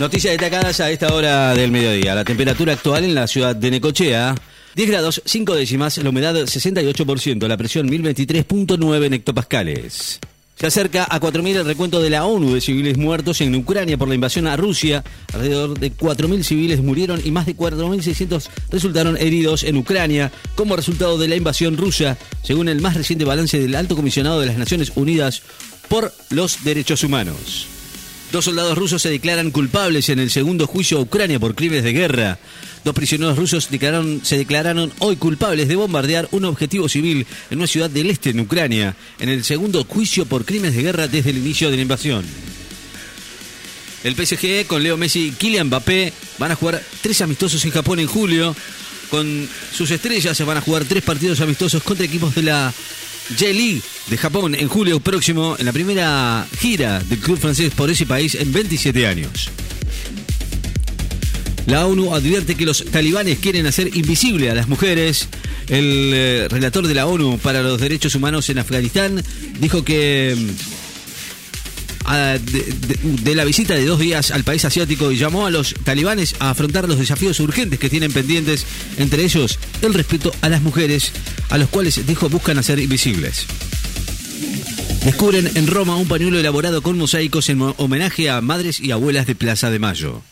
Noticias destacadas a esta hora del mediodía. La temperatura actual en la ciudad de Necochea. 10 grados 5 décimas, la humedad 68%, la presión 1023.9 en hectopascales. Se acerca a 4.000 el recuento de la ONU de civiles muertos en Ucrania por la invasión a Rusia. Alrededor de 4.000 civiles murieron y más de 4.600 resultaron heridos en Ucrania como resultado de la invasión rusa, según el más reciente balance del Alto Comisionado de las Naciones Unidas por los Derechos Humanos. Dos soldados rusos se declaran culpables en el segundo juicio a Ucrania por crímenes de guerra. Dos prisioneros rusos se declararon hoy culpables de bombardear un objetivo civil en una ciudad del este en Ucrania, en el segundo juicio por crímenes de guerra desde el inicio de la invasión. El PSG con Leo Messi y Kylian Mbappé van a jugar tres amistosos en Japón en julio. Con sus estrellas se van a jugar tres partidos amistosos contra equipos de la J-League de Japón en julio próximo en la primera gira del club francés por ese país en 27 años. La ONU advierte que los talibanes quieren hacer invisible a las mujeres. El eh, relator de la ONU para los Derechos Humanos en Afganistán dijo que de, la visita de dos días al país asiático y llamó a los talibanes a afrontar los desafíos urgentes que tienen pendientes, entre ellos el respeto a las mujeres, a los cuales dijo buscan hacer invisibles. Descubren en Roma un pañuelo elaborado con mosaicos en homenaje a madres y abuelas de Plaza de Mayo.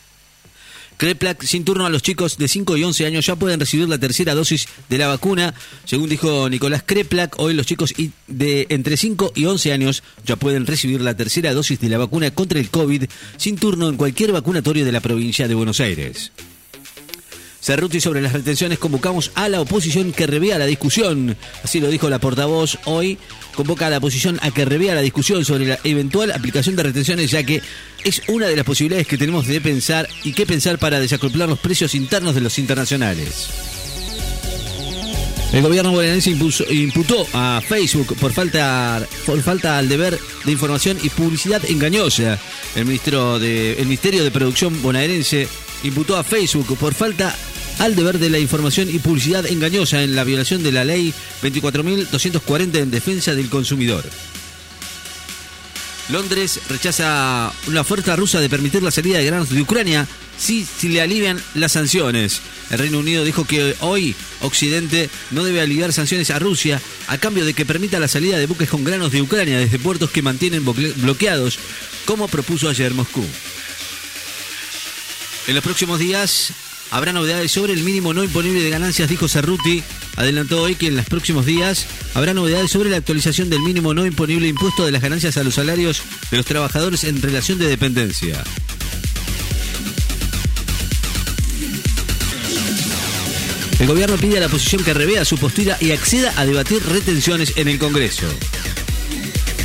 Kreplak sin turno a los chicos de 5 y 11 años ya pueden recibir la tercera dosis de la vacuna. Según dijo Nicolás Kreplak, hoy los chicos de entre 5 y 11 años ya pueden recibir la tercera dosis de la vacuna contra el COVID sin turno en cualquier vacunatorio de la provincia de Buenos Aires. Cerruti sobre las retenciones convocamos a la oposición que revea la discusión. Así lo dijo la portavoz hoy. Convoca a la oposición a que revea la discusión sobre la eventual aplicación de retenciones, ya que es una de las posibilidades que tenemos de pensar y qué pensar para desacoplar los precios internos de los internacionales. El gobierno bonaerense imputó a Facebook por falta, por falta al deber de información y publicidad engañosa. El, ministro de, el Ministerio de Producción bonaerense imputó a Facebook por falta al deber de la información y publicidad engañosa en la violación de la ley 24.240 en defensa del consumidor. Londres rechaza una oferta rusa de permitir la salida de granos de Ucrania si, si, le alivian las sanciones. El Reino Unido dijo que hoy Occidente no debe aliviar sanciones a Rusia a cambio de que permita la salida de buques con granos de Ucrania desde puertos que mantienen bloqueados, como propuso ayer Moscú. En los próximos días habrá novedades sobre el mínimo no imponible de ganancias, dijo Cerruti. Adelantó hoy que en los próximos días habrá novedades sobre la actualización del mínimo no imponible impuesto de las ganancias a los salarios de los trabajadores en relación de dependencia. El gobierno pide a la oposición que revea su postura y acceda a debatir retenciones en el Congreso.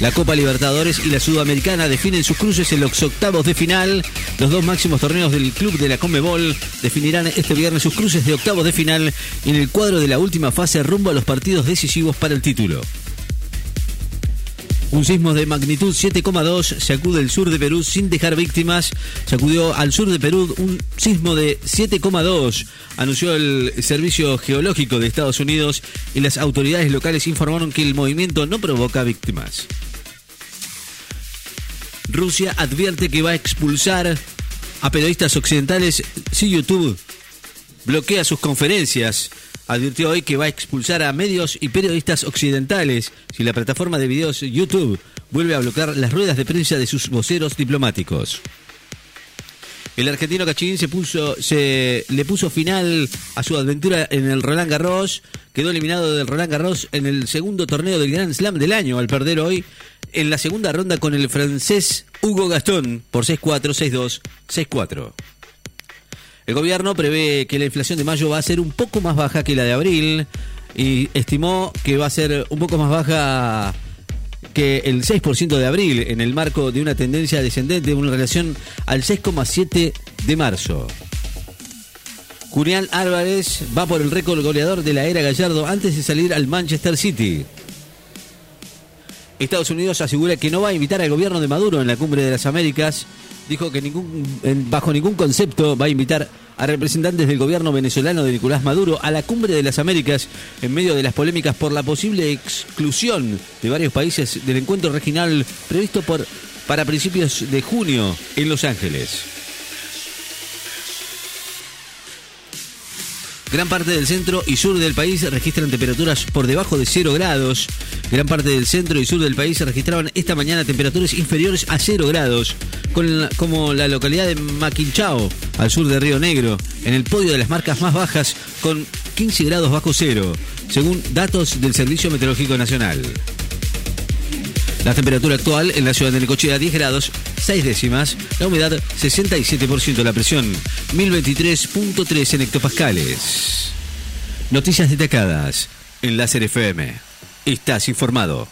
La Copa Libertadores y la Sudamericana definen sus cruces en los octavos de final. Los dos máximos torneos del club de la Conmebol definirán este viernes sus cruces de octavos de final en el cuadro de la última fase rumbo a los partidos decisivos para el título. Un sismo de magnitud 7,2 sacude el sur de Perú sin dejar víctimas. Sacudió al sur de Perú un sismo de 7,2, anunció el Servicio Geológico de Estados Unidos y las autoridades locales informaron que el movimiento no provoca víctimas. Rusia advierte que va a expulsar a periodistas occidentales si YouTube bloquea sus conferencias. Advirtió hoy que va a expulsar a medios y periodistas occidentales si la plataforma de videos YouTube vuelve a bloquear las ruedas de prensa de sus voceros diplomáticos. El argentino Cachín se puso, se le puso final a su aventura en el Roland Garros. Quedó eliminado del Roland Garros en el segundo torneo del Grand Slam del año al perder hoy en la segunda ronda con el francés Hugo Gastón por 6-4, 6-2, 6-4. El gobierno prevé que la inflación de mayo va a ser un poco más baja que la de abril y estimó que va a ser un poco más baja que el 6% de abril en el marco de una tendencia descendente en relación al 6,7% de marzo. Julián Álvarez va por el récord goleador de la era Gallardo antes de salir al Manchester City. Estados Unidos asegura que no va a invitar al gobierno de Maduro en la cumbre de las Américas. Dijo que bajo ningún concepto va a invitar a representantes del gobierno venezolano de Nicolás Maduro a la cumbre de las Américas en medio de las polémicas por la posible exclusión de varios países del encuentro regional previsto para principios de junio en Los Ángeles. Gran parte del centro y sur del país registran temperaturas por debajo de cero grados. Gran parte del centro y sur del país registraban esta mañana temperaturas inferiores a 0 grados, con como la localidad de Maquinchao, al sur de Río Negro, en el podio de las marcas más bajas, con 15 grados bajo cero, según datos del Servicio Meteorológico Nacional. La temperatura actual en la ciudad de Necochea 10 grados 6 décimas, la humedad 67%, la presión 1023.3 en hectopascales. Noticias destacadas en Láser FM. Estás informado.